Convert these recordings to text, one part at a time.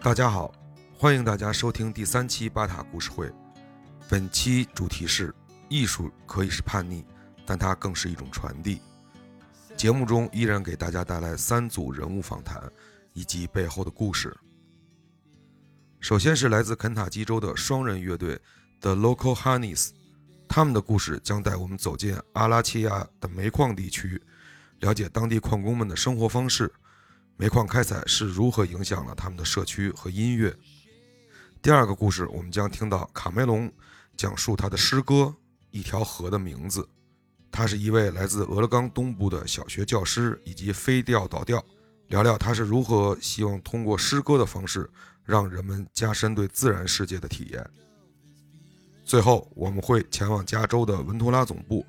大家好，欢迎大家收听第三期巴塔故事会。本期主题是：艺术可以是叛逆，但它更是一种传递。节目中依然给大家带来三组人物访谈以及背后的故事。首先是来自肯塔基州的双人乐队 The Local Honeys，他们的故事将带我们走进阿拉契亚的煤矿地区，了解当地矿工们的生活方式。煤矿开采是如何影响了他们的社区和音乐？第二个故事，我们将听到卡梅隆讲述他的诗歌《一条河的名字》。他是一位来自俄勒冈东部的小学教师以及飞调导调，聊聊他是如何希望通过诗歌的方式让人们加深对自然世界的体验。最后，我们会前往加州的文图拉总部，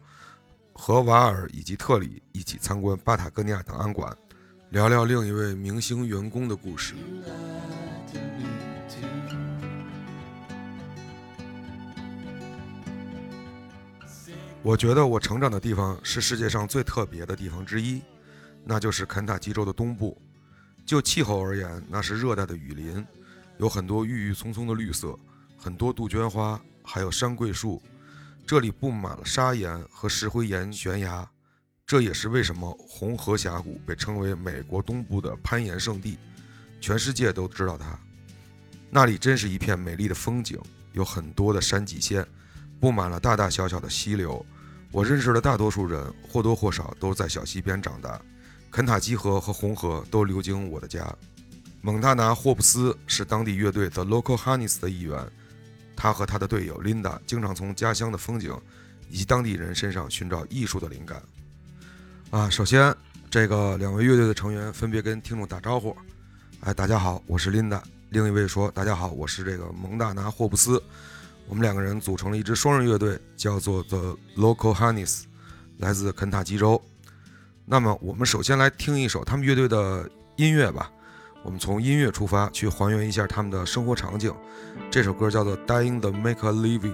和瓦尔以及特里一起参观巴塔哥尼亚档案馆。聊聊另一位明星员工的故事。我觉得我成长的地方是世界上最特别的地方之一，那就是肯塔基州的东部。就气候而言，那是热带的雨林，有很多郁郁葱葱的绿色，很多杜鹃花，还有山桂树。这里布满了砂岩和石灰岩悬崖。这也是为什么红河峡谷被称为美国东部的攀岩圣地，全世界都知道它。那里真是一片美丽的风景，有很多的山脊线，布满了大大小小的溪流。我认识的大多数人或多或少都在小溪边长大，肯塔基河和红河都流经我的家。蒙大拿·霍布斯是当地乐队 The Local Honeys 的一员，他和他的队友琳达经常从家乡的风景以及当地人身上寻找艺术的灵感。啊，首先，这个两位乐队的成员分别跟听众打招呼。哎，大家好，我是琳达。另一位说，大家好，我是这个蒙大拿·霍布斯。我们两个人组成了一支双人乐队，叫做 The Local Honeys，来自肯塔基州。那么，我们首先来听一首他们乐队的音乐吧。我们从音乐出发，去还原一下他们的生活场景。这首歌叫做《Dying to Make a Living》。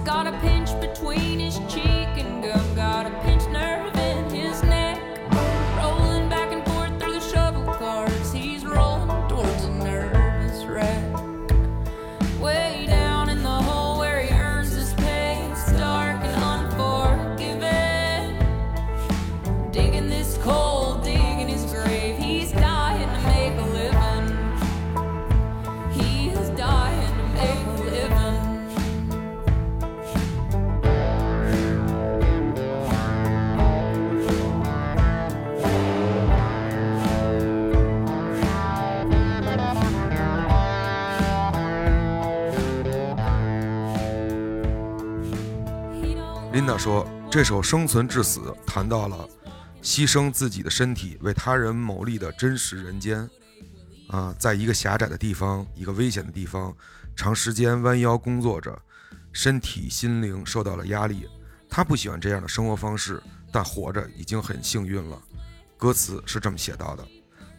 琳达说：“这首《生存至死》谈到了牺牲自己的身体为他人谋利的真实人间。啊，在一个狭窄的地方，一个危险的地方，长时间弯腰工作着，身体心灵受到了压力。他不喜欢这样的生活方式，但活着已经很幸运了。”歌词是这么写到的。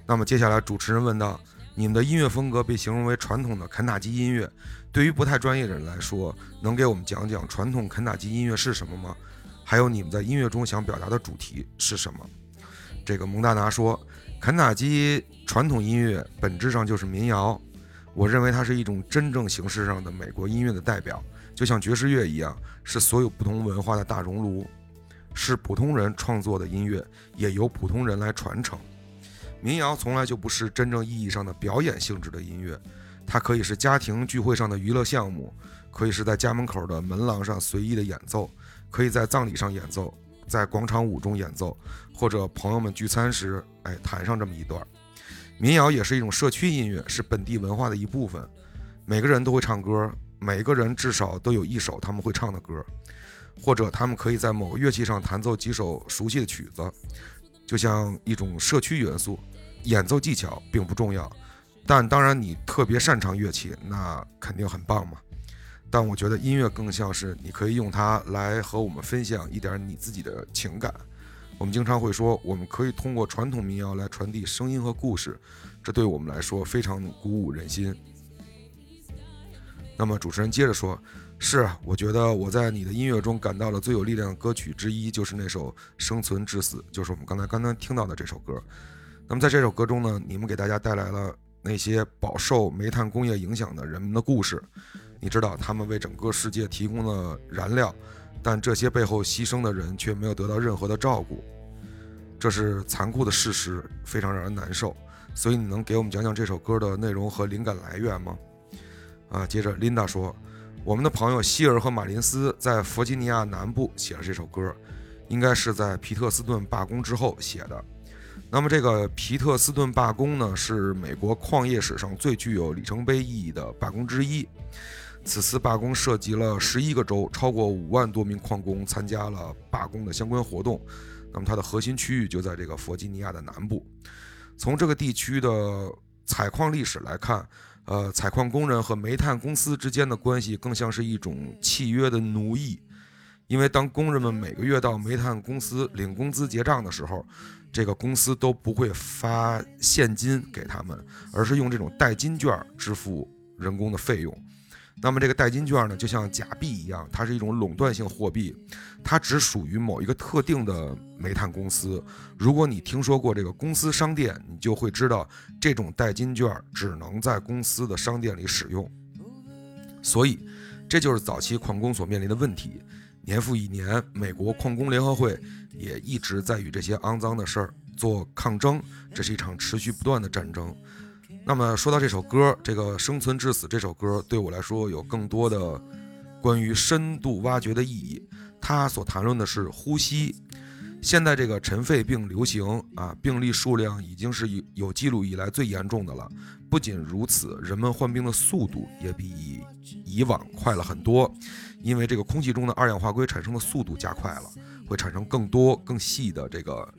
那么接下来，主持人问道：“你们的音乐风格被形容为传统的肯塔基音乐。”对于不太专业的人来说，能给我们讲讲传统肯塔基音乐是什么吗？还有你们在音乐中想表达的主题是什么？这个蒙大拿说，肯塔基传统音乐本质上就是民谣，我认为它是一种真正形式上的美国音乐的代表，就像爵士乐一样，是所有不同文化的大熔炉，是普通人创作的音乐，也由普通人来传承。民谣从来就不是真正意义上的表演性质的音乐。它可以是家庭聚会上的娱乐项目，可以是在家门口的门廊上随意的演奏，可以在葬礼上演奏，在广场舞中演奏，或者朋友们聚餐时，哎，弹上这么一段。民谣也是一种社区音乐，是本地文化的一部分。每个人都会唱歌，每个人至少都有一首他们会唱的歌，或者他们可以在某个乐器上弹奏几首熟悉的曲子，就像一种社区元素。演奏技巧并不重要。但当然，你特别擅长乐器，那肯定很棒嘛。但我觉得音乐更像是你可以用它来和我们分享一点你自己的情感。我们经常会说，我们可以通过传统民谣来传递声音和故事，这对我们来说非常鼓舞人心。那么主持人接着说：“是，我觉得我在你的音乐中感到了最有力量的歌曲之一，就是那首《生存至死》，就是我们刚才刚刚听到的这首歌。那么在这首歌中呢，你们给大家带来了那些饱受煤炭工业影响的人们的故事。你知道，他们为整个世界提供了燃料，但这些背后牺牲的人却没有得到任何的照顾，这是残酷的事实，非常让人难受。所以，你能给我们讲讲这首歌的内容和灵感来源吗？”啊，接着琳达说，我们的朋友希尔和马林斯在弗吉尼亚南部写了这首歌，应该是在皮特斯顿罢工之后写的。那么这个皮特斯顿罢工呢，是美国矿业史上最具有里程碑意义的罢工之一。此次罢工涉及了十一个州，超过五万多名矿工参加了罢工的相关活动。那么它的核心区域就在这个弗吉尼亚的南部。从这个地区的采矿历史来看。呃，采矿工人和煤炭公司之间的关系更像是一种契约的奴役，因为当工人们每个月到煤炭公司领工资结账的时候，这个公司都不会发现金给他们，而是用这种代金券支付人工的费用。那么这个代金券呢，就像假币一样，它是一种垄断性货币，它只属于某一个特定的煤炭公司。如果你听说过这个公司商店，你就会知道，这种代金券只能在公司的商店里使用。所以，这就是早期矿工所面临的问题。年复一年，美国矿工联合会也一直在与这些肮脏的事儿做抗争，这是一场持续不断的战争。那么说到这首歌，这个《生存至死》这首歌对我来说有更多的关于深度挖掘的意义。它所谈论的是呼吸。现在这个尘肺病流行啊，病例数量已经是有有记录以来最严重的了。不仅如此，人们患病的速度也比以往快了很多，因为这个空气中的二氧化硅产生的速度加快了，会产生更多更细的这个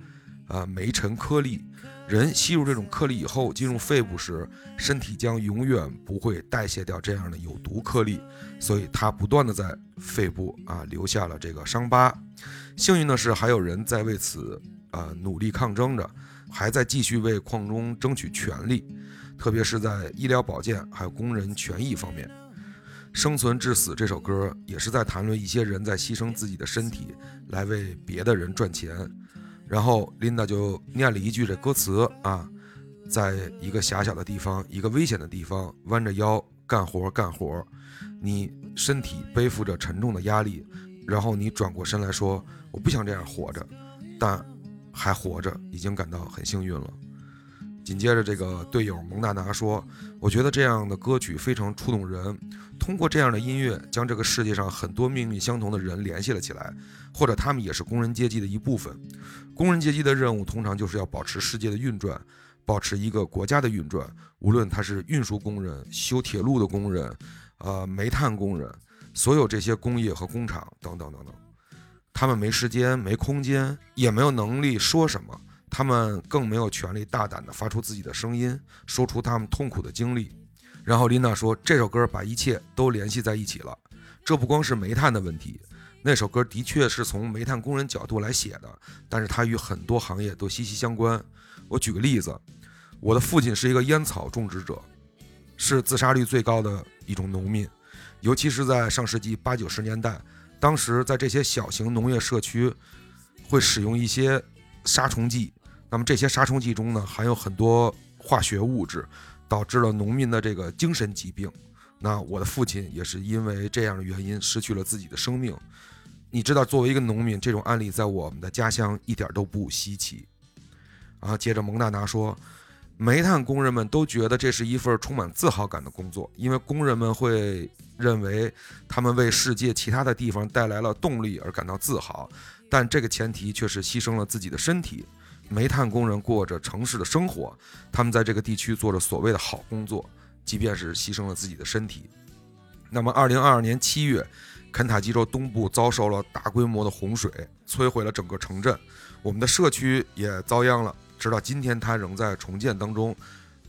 呃煤尘颗粒。人吸入这种颗粒以后，进入肺部时，身体将永远不会代谢掉这样的有毒颗粒，所以它不断的在肺部啊留下了这个伤疤。幸运的是，还有人在为此啊努力抗争着，还在继续为矿中争取权利，特别是在医疗保健还有工人权益方面。生存至死这首歌也是在谈论一些人在牺牲自己的身体来为别的人赚钱。然后琳达就念了一句这歌词啊，在一个狭小的地方，一个危险的地方，弯着腰干活干活，你身体背负着沉重的压力，然后你转过身来说：“我不想这样活着，但还活着，已经感到很幸运了。”紧接着，这个队友蒙娜娜说：“我觉得这样的歌曲非常触动人。通过这样的音乐，将这个世界上很多命运相同的人联系了起来，或者他们也是工人阶级的一部分。工人阶级的任务通常就是要保持世界的运转，保持一个国家的运转。无论他是运输工人、修铁路的工人、呃煤炭工人，所有这些工业和工厂等等等等，他们没时间、没空间，也没有能力说什么。”他们更没有权利大胆地发出自己的声音，说出他们痛苦的经历。然后琳达说：“这首歌把一切都联系在一起了。这不光是煤炭的问题，那首歌的确是从煤炭工人角度来写的，但是它与很多行业都息息相关。我举个例子，我的父亲是一个烟草种植者，是自杀率最高的一种农民，尤其是在上世纪八九十年代，当时在这些小型农业社区会使用一些杀虫剂。”那么这些杀虫剂中呢，含有很多化学物质，导致了农民的这个精神疾病。那我的父亲也是因为这样的原因失去了自己的生命。你知道，作为一个农民，这种案例在我们的家乡一点都不稀奇。啊，接着蒙大拿说，煤炭工人们都觉得这是一份充满自豪感的工作，因为工人们会认为他们为世界其他的地方带来了动力而感到自豪，但这个前提却是牺牲了自己的身体。煤炭工人过着城市的生活，他们在这个地区做着所谓的好工作，即便是牺牲了自己的身体。那么，二零二二年七月，肯塔基州东部遭受了大规模的洪水，摧毁了整个城镇，我们的社区也遭殃了。直到今天，它仍在重建当中。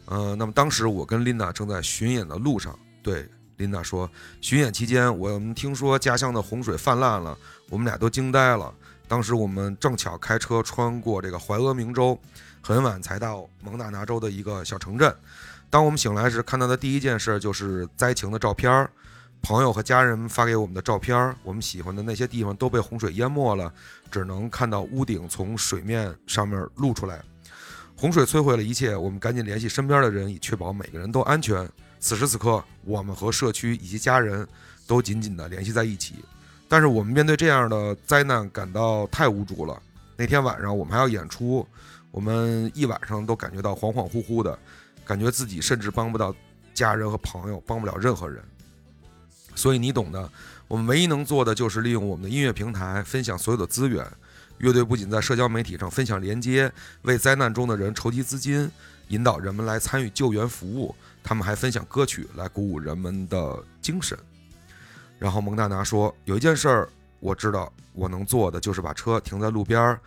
呃，那么当时我跟琳娜正在巡演的路上，对琳达说：“巡演期间，我们听说家乡的洪水泛滥了，我们俩都惊呆了。当时我们正巧开车穿过这个怀俄明州，很晚才到蒙大拿州的一个小城镇。当我们醒来时，看到的第一件事就是灾情的照片儿，朋友和家人发给我们的照片。我们喜欢的那些地方都被洪水淹没了，只能看到屋顶从水面上面露出来。洪水摧毁了一切，我们赶紧联系身边的人，以确保每个人都安全。”此时此刻，我们和社区以及家人都紧紧地联系在一起。但是我们面对这样的灾难感到太无助了。那天晚上我们还要演出，我们一晚上都感觉到恍恍惚惚的，感觉自己甚至帮不到家人和朋友，帮不了任何人。所以你懂的，我们唯一能做的就是利用我们的音乐平台分享所有的资源。乐队不仅在社交媒体上分享连接，为灾难中的人筹集资金，引导人们来参与救援服务。他们还分享歌曲来鼓舞人们的精神。然后蒙大拿说：“有一件事儿我知道，我能做的就是把车停在路边儿，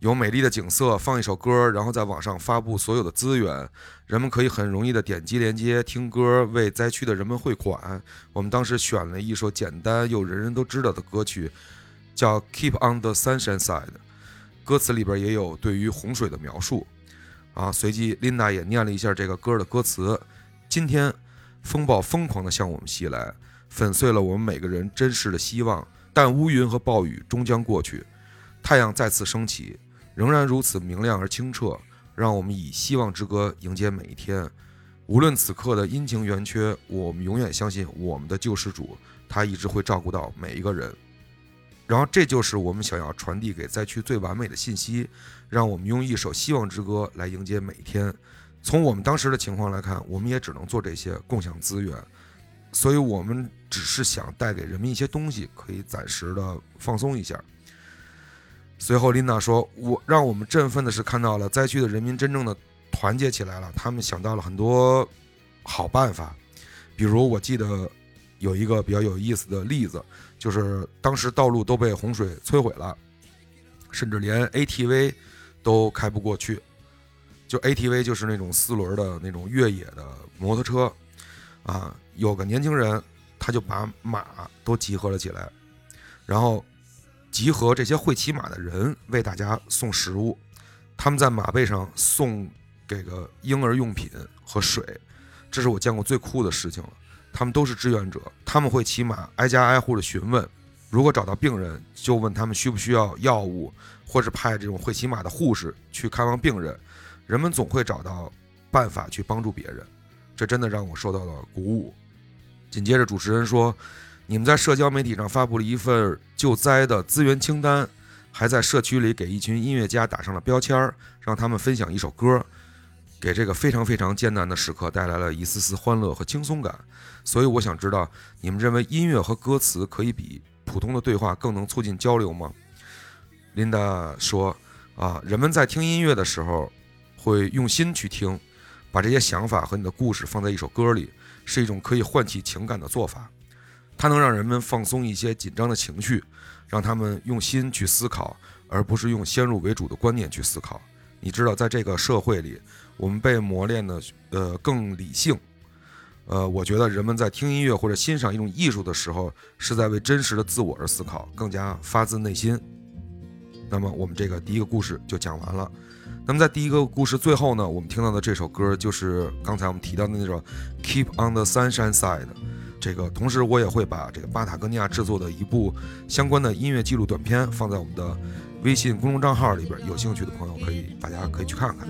有美丽的景色，放一首歌，然后在网上发布所有的资源，人们可以很容易的点击连接听歌，为灾区的人们汇款。我们当时选了一首简单又人人都知道的歌曲，叫《Keep on the Sunshine Side》，歌词里边也有对于洪水的描述。啊，随即琳达也念了一下这个歌的歌词。”今天，风暴疯狂地向我们袭来，粉碎了我们每个人真实的希望。但乌云和暴雨终将过去，太阳再次升起，仍然如此明亮而清澈。让我们以希望之歌迎接每一天。无论此刻的阴晴圆缺，我们永远相信我们的救世主，他一直会照顾到每一个人。然后，这就是我们想要传递给灾区最完美的信息。让我们用一首希望之歌来迎接每一天。从我们当时的情况来看，我们也只能做这些共享资源，所以我们只是想带给人们一些东西，可以暂时的放松一下。随后，琳达说：“我让我们振奋的是看到了灾区的人民真正的团结起来了，他们想到了很多好办法，比如我记得有一个比较有意思的例子，就是当时道路都被洪水摧毁了，甚至连 ATV 都开不过去。”就 ATV 就是那种四轮的那种越野的摩托车，啊，有个年轻人，他就把马都集合了起来，然后集合这些会骑马的人为大家送食物，他们在马背上送给个婴儿用品和水，这是我见过最酷的事情了。他们都是志愿者，他们会骑马挨家挨户的询问，如果找到病人，就问他们需不需要药物，或是派这种会骑马的护士去看望病人。人们总会找到办法去帮助别人，这真的让我受到了鼓舞。紧接着，主持人说：“你们在社交媒体上发布了一份救灾的资源清单，还在社区里给一群音乐家打上了标签儿，让他们分享一首歌，给这个非常非常艰难的时刻带来了一丝丝欢乐和轻松感。所以，我想知道，你们认为音乐和歌词可以比普通的对话更能促进交流吗？”琳达说：“啊，人们在听音乐的时候。”会用心去听，把这些想法和你的故事放在一首歌里，是一种可以唤起情感的做法。它能让人们放松一些紧张的情绪，让他们用心去思考，而不是用先入为主的观念去思考。你知道，在这个社会里，我们被磨练的呃更理性。呃，我觉得人们在听音乐或者欣赏一种艺术的时候，是在为真实的自我而思考，更加发自内心。那么，我们这个第一个故事就讲完了。那么在第一个故事最后呢，我们听到的这首歌就是刚才我们提到的那首《Keep on the Sunshine Side》。这个同时我也会把这个巴塔哥尼亚制作的一部相关的音乐记录短片放在我们的微信公众账号里边，有兴趣的朋友可以大家可以去看看。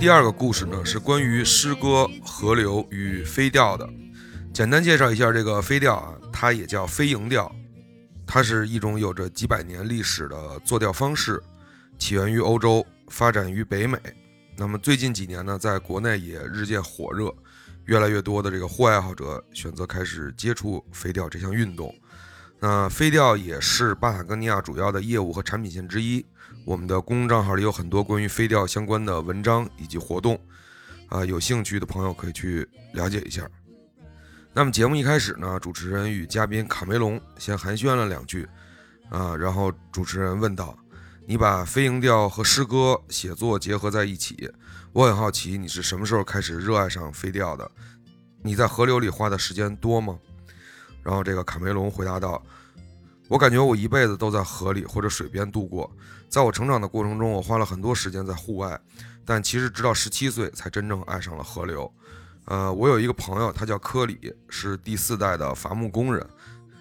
第二个故事呢，是关于诗歌、河流与飞钓的。简单介绍一下这个飞钓啊，它也叫飞蝇钓，它是一种有着几百年历史的坐钓方式，起源于欧洲，发展于北美。那么最近几年呢，在国内也日渐火热，越来越多的这个户外爱好者选择开始接触飞钓这项运动。那飞钓也是巴塔哥尼亚主要的业务和产品线之一。我们的公众账号里有很多关于飞钓相关的文章以及活动，啊，有兴趣的朋友可以去了解一下。那么节目一开始呢，主持人与嘉宾卡梅隆先寒暄了两句，啊，然后主持人问道：“你把飞蝇钓和诗歌写作结合在一起，我很好奇你是什么时候开始热爱上飞钓的？你在河流里花的时间多吗？”然后这个卡梅隆回答道：“我感觉我一辈子都在河里或者水边度过。”在我成长的过程中，我花了很多时间在户外，但其实直到十七岁才真正爱上了河流。呃，我有一个朋友，他叫科里，是第四代的伐木工人，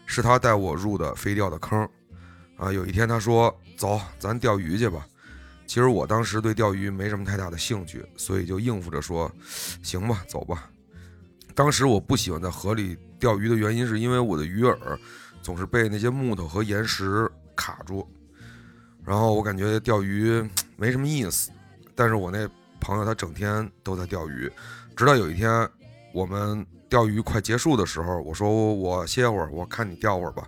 是他带我入的飞钓的坑。啊，有一天他说：“走，咱钓鱼去吧。”其实我当时对钓鱼没什么太大的兴趣，所以就应付着说：“行吧，走吧。”当时我不喜欢在河里钓鱼的原因，是因为我的鱼饵总是被那些木头和岩石卡住。然后我感觉钓鱼没什么意思，但是我那朋友他整天都在钓鱼，直到有一天我们钓鱼快结束的时候，我说我歇会儿，我看你钓会儿吧。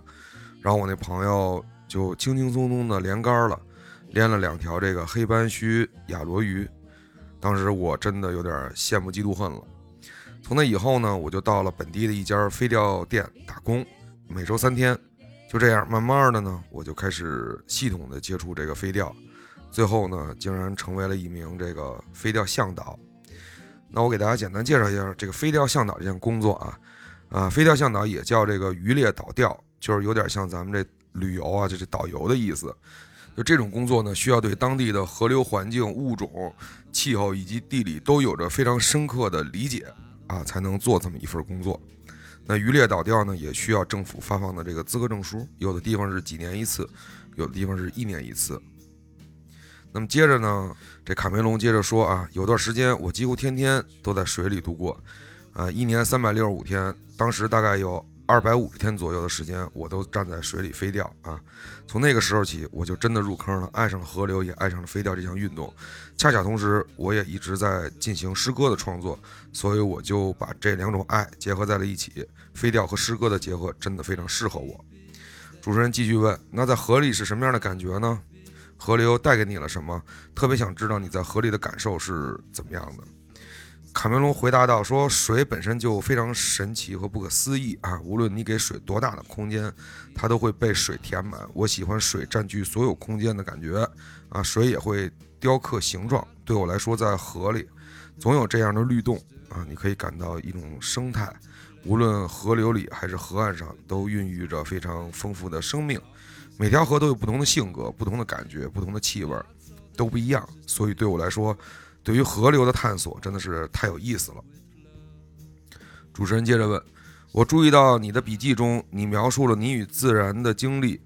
然后我那朋友就轻轻松松的连杆了，连了两条这个黑斑须亚罗鱼。当时我真的有点羡慕嫉妒恨了。从那以后呢，我就到了本地的一家飞钓店打工，每周三天。就这样，慢慢的呢，我就开始系统的接触这个飞钓，最后呢，竟然成为了一名这个飞钓向导。那我给大家简单介绍一下这个飞钓向导这项工作啊，啊，飞钓向导也叫这个渔猎导钓，就是有点像咱们这旅游啊，就是导游的意思。就这种工作呢，需要对当地的河流环境、物种、气候以及地理都有着非常深刻的理解啊，才能做这么一份工作。那渔猎导钓呢，也需要政府发放的这个资格证书，有的地方是几年一次，有的地方是一年一次。那么接着呢，这卡梅隆接着说啊，有段时间我几乎天天都在水里度过，啊，一年三百六十五天，当时大概有。二百五十天左右的时间，我都站在水里飞钓啊！从那个时候起，我就真的入坑了，爱上了河流，也爱上了飞钓这项运动。恰恰同时，我也一直在进行诗歌的创作，所以我就把这两种爱结合在了一起。飞调和诗歌的结合真的非常适合我。主持人继续问：“那在河里是什么样的感觉呢？河流带给你了什么？特别想知道你在河里的感受是怎么样的。”卡梅隆回答道：“说水本身就非常神奇和不可思议啊！无论你给水多大的空间，它都会被水填满。我喜欢水占据所有空间的感觉啊！水也会雕刻形状。对我来说，在河里总有这样的律动啊！你可以感到一种生态。无论河流里还是河岸上，都孕育着非常丰富的生命。每条河都有不同的性格、不同的感觉、不同的气味，都不一样。所以对我来说。”对于河流的探索真的是太有意思了。主持人接着问：“我注意到你的笔记中，你描述了你与自然的经历，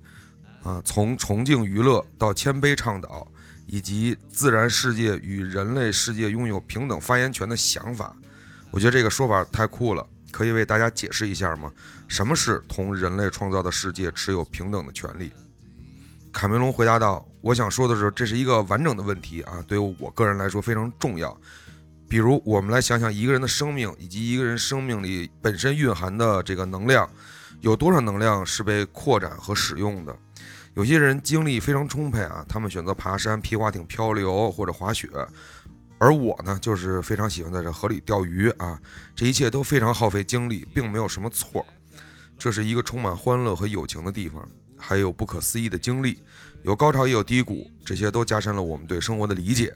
啊，从崇敬娱乐到谦卑倡导，以及自然世界与人类世界拥有平等发言权的想法。我觉得这个说法太酷了，可以为大家解释一下吗？什么是同人类创造的世界持有平等的权利？”卡梅隆回答道：“我想说的是，这是一个完整的问题啊，对于我个人来说非常重要。比如，我们来想想一个人的生命以及一个人生命里本身蕴含的这个能量，有多少能量是被扩展和使用的？有些人精力非常充沛啊，他们选择爬山、皮划艇漂流或者滑雪，而我呢，就是非常喜欢在这河里钓鱼啊。这一切都非常耗费精力，并没有什么错。这是一个充满欢乐和友情的地方。”还有不可思议的经历，有高潮也有低谷，这些都加深了我们对生活的理解。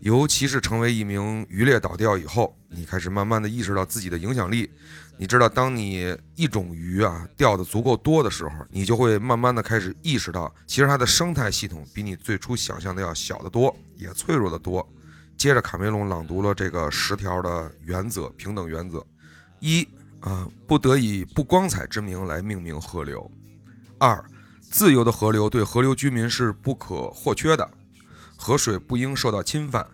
尤其是成为一名渔猎导钓以后，你开始慢慢的意识到自己的影响力。你知道，当你一种鱼啊钓的足够多的时候，你就会慢慢的开始意识到，其实它的生态系统比你最初想象的要小得多，也脆弱得多。接着，卡梅隆朗读了这个十条的原则，平等原则：一啊，不得以不光彩之名来命名河流。二，自由的河流对河流居民是不可或缺的，河水不应受到侵犯，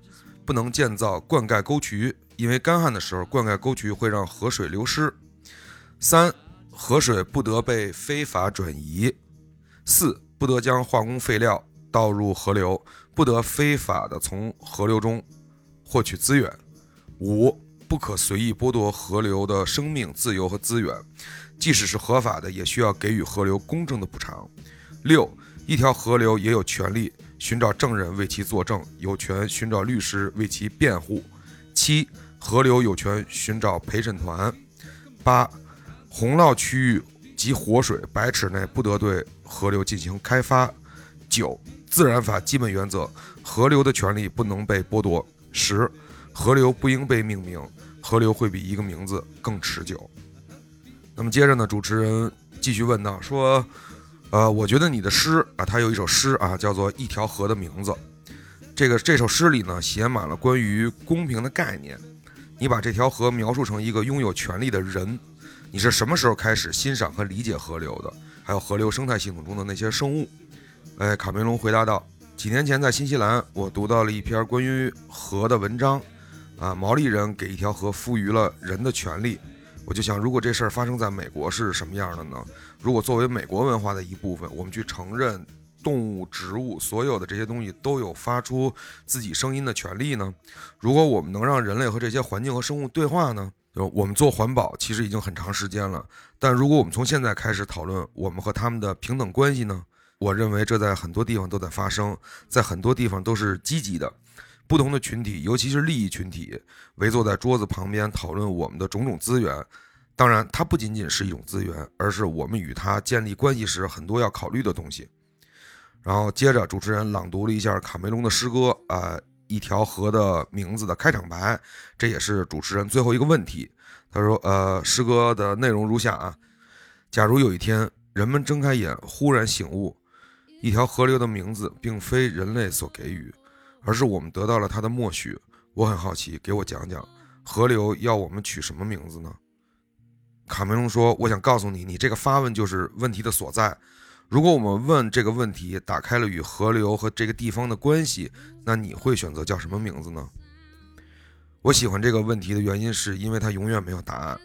不能建造灌溉沟渠，因为干旱的时候灌溉沟渠会让河水流失。三、河水不得被非法转移。四、不得将化工废料倒入河流，不得非法的从河流中获取资源。五、不可随意剥夺河流的生命、自由和资源，即使是合法的，也需要给予河流公正的补偿。六、一条河流也有权利。寻找证人为其作证，有权寻找律师为其辩护。七、河流有权寻找陪审团。八、洪涝区域及活水百尺内不得对河流进行开发。九、自然法基本原则：河流的权利不能被剥夺。十、河流不应被命名，河流会比一个名字更持久。那么接着呢，主持人继续问道说。呃，我觉得你的诗啊，它有一首诗啊，叫做《一条河的名字》。这个这首诗里呢，写满了关于公平的概念。你把这条河描述成一个拥有权利的人。你是什么时候开始欣赏和理解河流的？还有河流生态系统中的那些生物？哎，卡梅隆回答道：“几年前在新西兰，我读到了一篇关于河的文章。啊，毛利人给一条河赋予了人的权利。我就想，如果这事儿发生在美国是什么样的呢？”如果作为美国文化的一部分，我们去承认动物、植物所有的这些东西都有发出自己声音的权利呢？如果我们能让人类和这些环境和生物对话呢？就我们做环保其实已经很长时间了，但如果我们从现在开始讨论我们和他们的平等关系呢？我认为这在很多地方都在发生，在很多地方都是积极的。不同的群体，尤其是利益群体，围坐在桌子旁边讨论我们的种种资源。当然，它不仅仅是一种资源，而是我们与它建立关系时很多要考虑的东西。然后接着，主持人朗读了一下卡梅隆的诗歌，呃，一条河的名字的开场白，这也是主持人最后一个问题。他说：“呃，诗歌的内容如下啊，假如有一天人们睁开眼，忽然醒悟，一条河流的名字并非人类所给予，而是我们得到了他的默许。我很好奇，给我讲讲，河流要我们取什么名字呢？”卡梅隆说：“我想告诉你，你这个发问就是问题的所在。如果我们问这个问题打开了与河流和这个地方的关系，那你会选择叫什么名字呢？”我喜欢这个问题的原因是因为它永远没有答案，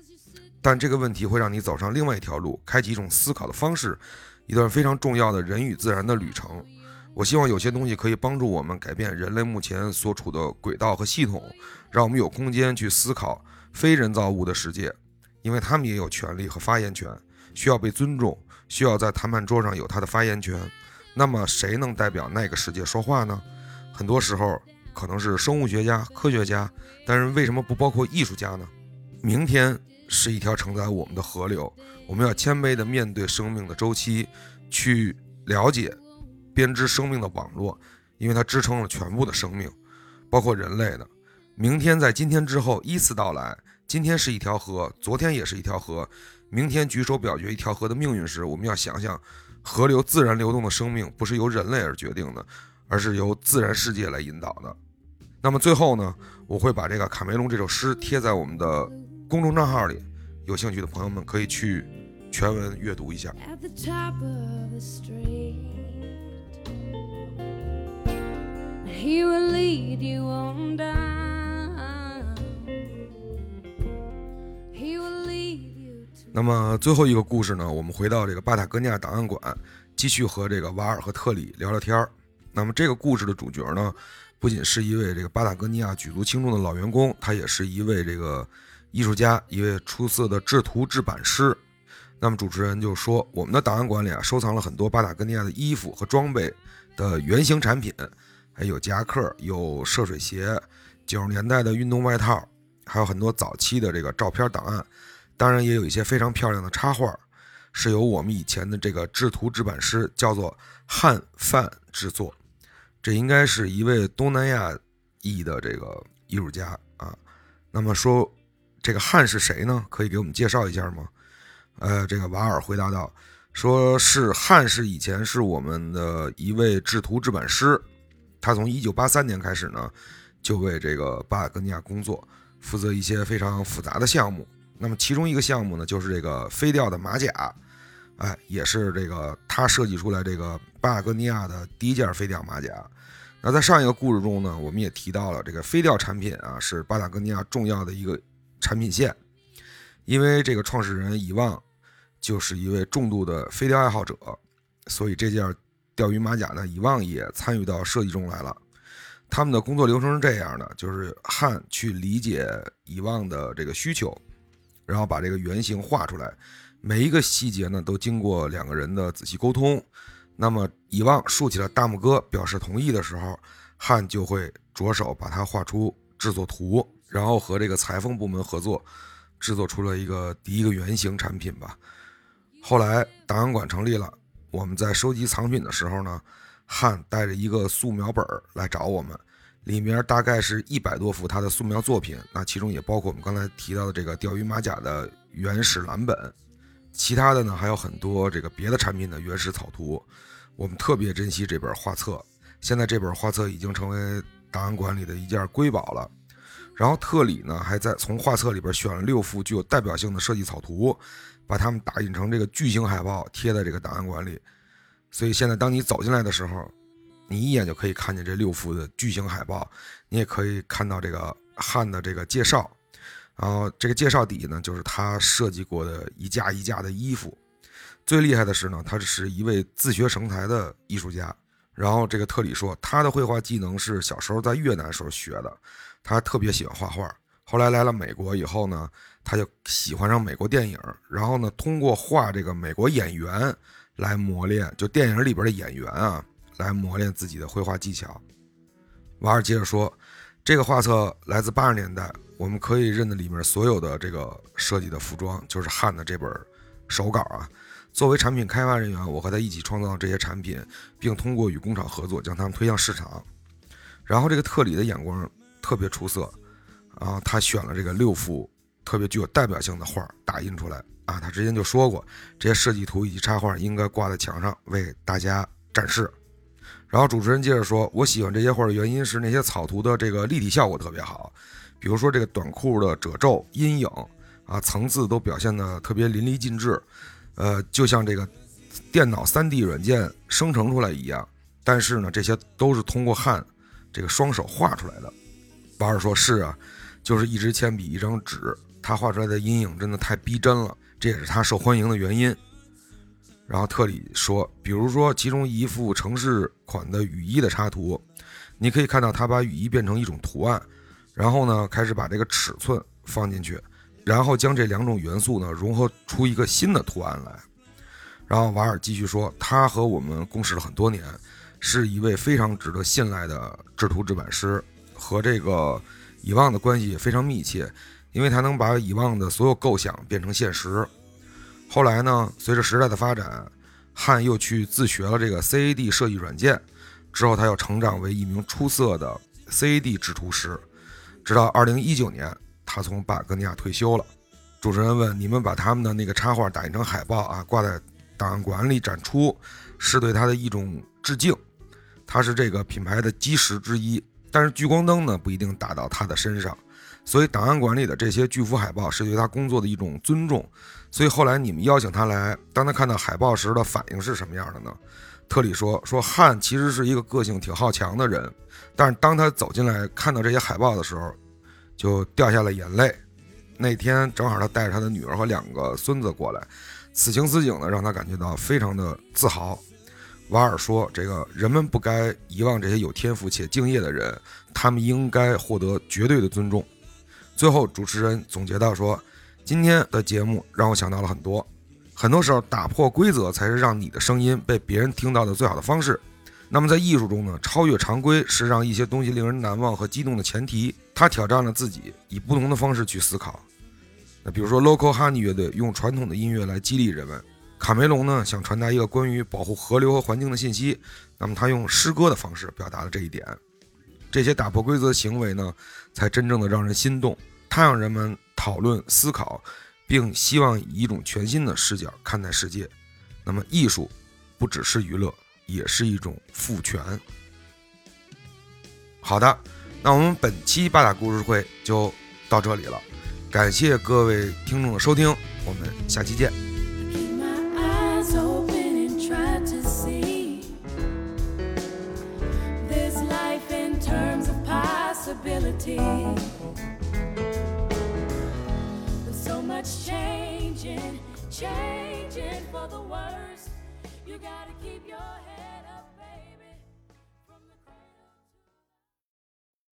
但这个问题会让你走上另外一条路，开启一种思考的方式，一段非常重要的人与自然的旅程。我希望有些东西可以帮助我们改变人类目前所处的轨道和系统，让我们有空间去思考非人造物的世界。因为他们也有权利和发言权，需要被尊重，需要在谈判桌上有他的发言权。那么，谁能代表那个世界说话呢？很多时候可能是生物学家、科学家，但是为什么不包括艺术家呢？明天是一条承载我们的河流，我们要谦卑地面对生命的周期，去了解、编织生命的网络，因为它支撑了全部的生命，包括人类的。明天在今天之后依次到来。今天是一条河，昨天也是一条河，明天举手表决一条河的命运时，我们要想想，河流自然流动的生命不是由人类而决定的，而是由自然世界来引导的。那么最后呢，我会把这个卡梅隆这首诗贴在我们的公众账号里，有兴趣的朋友们可以去全文阅读一下。He will lead you on down 那么最后一个故事呢？我们回到这个巴塔哥尼亚档案馆，继续和这个瓦尔和特里聊聊天儿。那么这个故事的主角呢，不仅是一位这个巴塔哥尼亚举足轻重的老员工，他也是一位这个艺术家，一位出色的制图制版师。那么主持人就说，我们的档案馆里啊，收藏了很多巴塔哥尼亚的衣服和装备的原型产品，还有夹克、有涉水鞋、九十年代的运动外套，还有很多早期的这个照片档案。当然也有一些非常漂亮的插画，是由我们以前的这个制图制版师叫做汉范制作。这应该是一位东南亚裔的这个艺术家啊。那么说这个汉是谁呢？可以给我们介绍一下吗？呃，这个瓦尔回答道，说是汉是以前是我们的一位制图制版师，他从1983年开始呢，就为这个巴尔格尼亚工作，负责一些非常复杂的项目。那么其中一个项目呢，就是这个飞钓的马甲，哎，也是这个他设计出来这个巴尔哥尼亚的第一件飞钓马甲。那在上一个故事中呢，我们也提到了这个飞钓产品啊，是巴塔哥尼亚重要的一个产品线，因为这个创始人伊旺就是一位重度的飞钓爱好者，所以这件钓鱼马甲呢，伊旺也参与到设计中来了。他们的工作流程是这样的，就是汉去理解伊旺的这个需求，然后把这个原型画出来，每一个细节呢都经过两个人的仔细沟通。那么，以望竖起了大拇哥表示同意的时候，汉就会着手把它画出制作图，然后和这个裁缝部门合作，制作出了一个第一个原型产品吧。后来档案馆成立了，我们在收集藏品的时候呢，汉带着一个素描本来找我们，里面大概是一百多幅他的素描作品，那其中也包括我们刚才提到的这个钓鱼马甲的原始蓝本。其他的呢还有很多这个别的产品的原始草图，我们特别珍惜这本画册。现在这本画册已经成为档案馆里的一件瑰宝了。然后特里呢还在从画册里边选了六幅具有代表性的设计草图，把他们打印成这个巨型海报贴在这个档案馆里。所以现在当你走进来的时候，你一眼就可以看见这六幅的巨型海报，你也可以看到这个汉的这个介绍。然后这个介绍底呢，就是他设计过的一架一架的衣服。最厉害的是呢，他是一位自学成才的艺术家。然后这个特里说，他的绘画技能是小时候在越南时候学的。他特别喜欢画画。后来来了美国以后呢，他就喜欢上美国电影。然后呢，通过画这个美国演员来磨练，就电影里边的演员啊，来磨练自己的绘画技巧。瓦尔接着说，这个画册来自八十年代。我们可以认得里面所有的这个设计的服装，就是汉的这本手稿啊。作为产品开发人员，我和他一起创造这些产品，并通过与工厂合作将它们推向市场。然后这个特里的眼光特别出色，啊，他选了这个六幅特别具有代表性的画打印出来啊。他之前就说过，这些设计图以及插画应该挂在墙上为大家展示。然后主持人接着说，我喜欢这些画的原因是那些草图的这个立体效果特别好。比如说这个短裤的褶皱、阴影啊，层次都表现的特别淋漓尽致，呃，就像这个电脑 3D 软件生成出来一样。但是呢，这些都是通过汉这个双手画出来的。巴尔说：“是啊，就是一支铅笔、一张纸，他画出来的阴影真的太逼真了，这也是他受欢迎的原因。”然后特里说：“比如说其中一幅城市款的雨衣的插图，你可以看到他把雨衣变成一种图案。”然后呢，开始把这个尺寸放进去，然后将这两种元素呢融合出一个新的图案来。然后瓦尔继续说，他和我们共事了很多年，是一位非常值得信赖的制图制版师，和这个以望的关系也非常密切，因为他能把以往的所有构想变成现实。后来呢，随着时代的发展，汉又去自学了这个 CAD 设计软件，之后他又成长为一名出色的 CAD 制图师。直到二零一九年，他从巴格尼亚退休了。主持人问：“你们把他们的那个插画打印成海报啊，挂在档案馆里展出，是对他的一种致敬。他是这个品牌的基石之一，但是聚光灯呢不一定打到他的身上，所以档案馆里的这些巨幅海报是对他工作的一种尊重。所以后来你们邀请他来，当他看到海报时的反应是什么样的呢？”特里说：“说汉其实是一个个性挺好强的人。”但是当他走进来看到这些海报的时候，就掉下了眼泪。那天正好他带着他的女儿和两个孙子过来，此情此景呢，让他感觉到非常的自豪。瓦尔说：“这个人们不该遗忘这些有天赋且敬业的人，他们应该获得绝对的尊重。”最后，主持人总结到说：“今天的节目让我想到了很多，很多时候打破规则才是让你的声音被别人听到的最好的方式。”那么在艺术中呢，超越常规是让一些东西令人难忘和激动的前提。他挑战了自己，以不同的方式去思考。那比如说，Local Honey 乐队用传统的音乐来激励人们；卡梅隆呢，想传达一个关于保护河流和环境的信息，那么他用诗歌的方式表达了这一点。这些打破规则的行为呢，才真正的让人心动。它让人们讨论、思考，并希望以一种全新的视角看待世界。那么，艺术不只是娱乐。也是一种赋权。好的，那我们本期八大故事会就到这里了，感谢各位听众的收听，我们下期见。uncertainty. With so much changing changing for the worse. You gotta keep your head up.